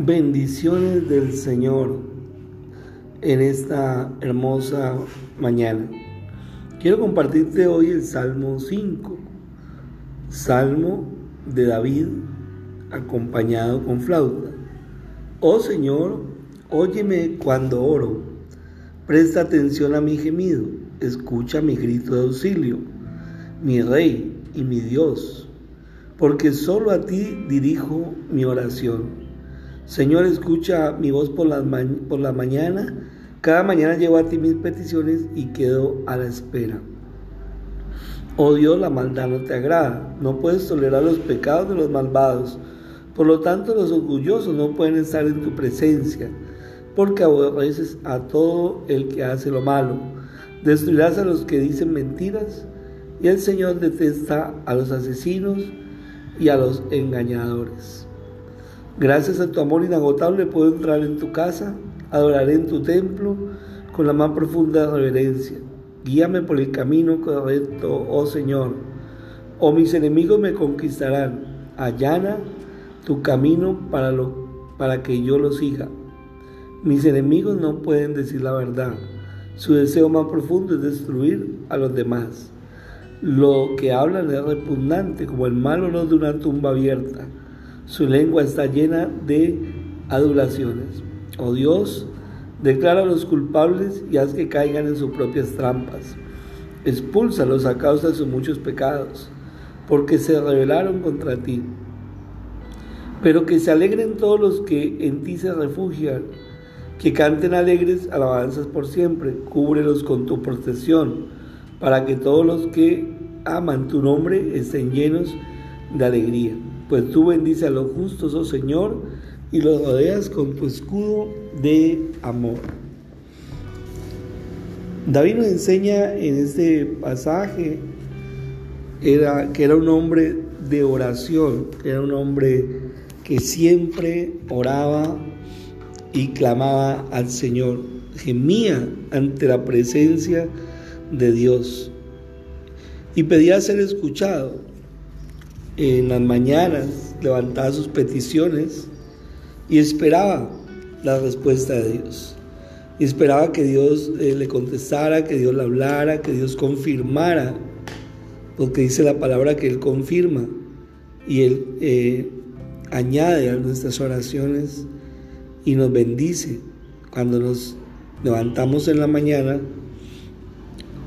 Bendiciones del Señor en esta hermosa mañana. Quiero compartirte hoy el Salmo 5, Salmo de David acompañado con flauta. Oh Señor, óyeme cuando oro, presta atención a mi gemido, escucha mi grito de auxilio, mi Rey y mi Dios, porque solo a ti dirijo mi oración. Señor, escucha mi voz por la, por la mañana. Cada mañana llevo a ti mis peticiones y quedo a la espera. Oh Dios, la maldad no te agrada. No puedes tolerar los pecados de los malvados. Por lo tanto, los orgullosos no pueden estar en tu presencia, porque aborreces a todo el que hace lo malo. Destruirás a los que dicen mentiras, y el Señor detesta a los asesinos y a los engañadores. Gracias a tu amor inagotable puedo entrar en tu casa, adoraré en tu templo con la más profunda reverencia. Guíame por el camino correcto, oh Señor, o mis enemigos me conquistarán. Allana tu camino para, lo, para que yo lo siga. Mis enemigos no pueden decir la verdad. Su deseo más profundo es destruir a los demás. Lo que hablan es repugnante como el mal olor de una tumba abierta. Su lengua está llena de adulaciones. Oh Dios, declara a los culpables y haz que caigan en sus propias trampas. Expúlsalos a causa de sus muchos pecados, porque se rebelaron contra ti. Pero que se alegren todos los que en ti se refugian, que canten alegres alabanzas por siempre. Cúbrelos con tu protección, para que todos los que aman tu nombre estén llenos de alegría pues tú bendices a los justos, oh Señor, y los rodeas con tu escudo de amor. David nos enseña en este pasaje que era un hombre de oración, que era un hombre que siempre oraba y clamaba al Señor, gemía ante la presencia de Dios y pedía ser escuchado en las mañanas levantaba sus peticiones y esperaba la respuesta de Dios. Y esperaba que Dios eh, le contestara, que Dios le hablara, que Dios confirmara, porque dice la palabra que Él confirma y Él eh, añade a nuestras oraciones y nos bendice cuando nos levantamos en la mañana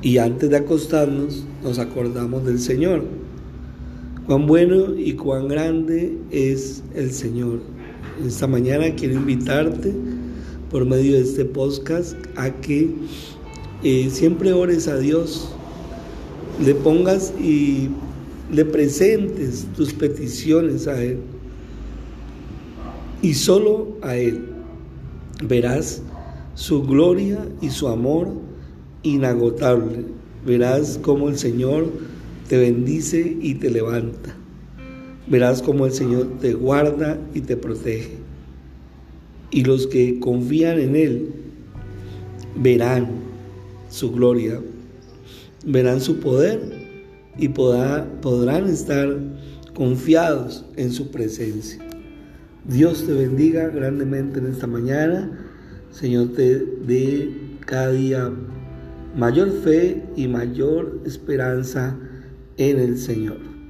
y antes de acostarnos nos acordamos del Señor. Cuán bueno y cuán grande es el Señor. Esta mañana quiero invitarte por medio de este podcast a que eh, siempre ores a Dios, le pongas y le presentes tus peticiones a Él. Y solo a Él verás su gloria y su amor inagotable. Verás cómo el Señor te bendice y te levanta. Verás cómo el Señor te guarda y te protege. Y los que confían en Él verán su gloria, verán su poder y podrán estar confiados en su presencia. Dios te bendiga grandemente en esta mañana. Señor, te dé cada día mayor fe y mayor esperanza en el Señor.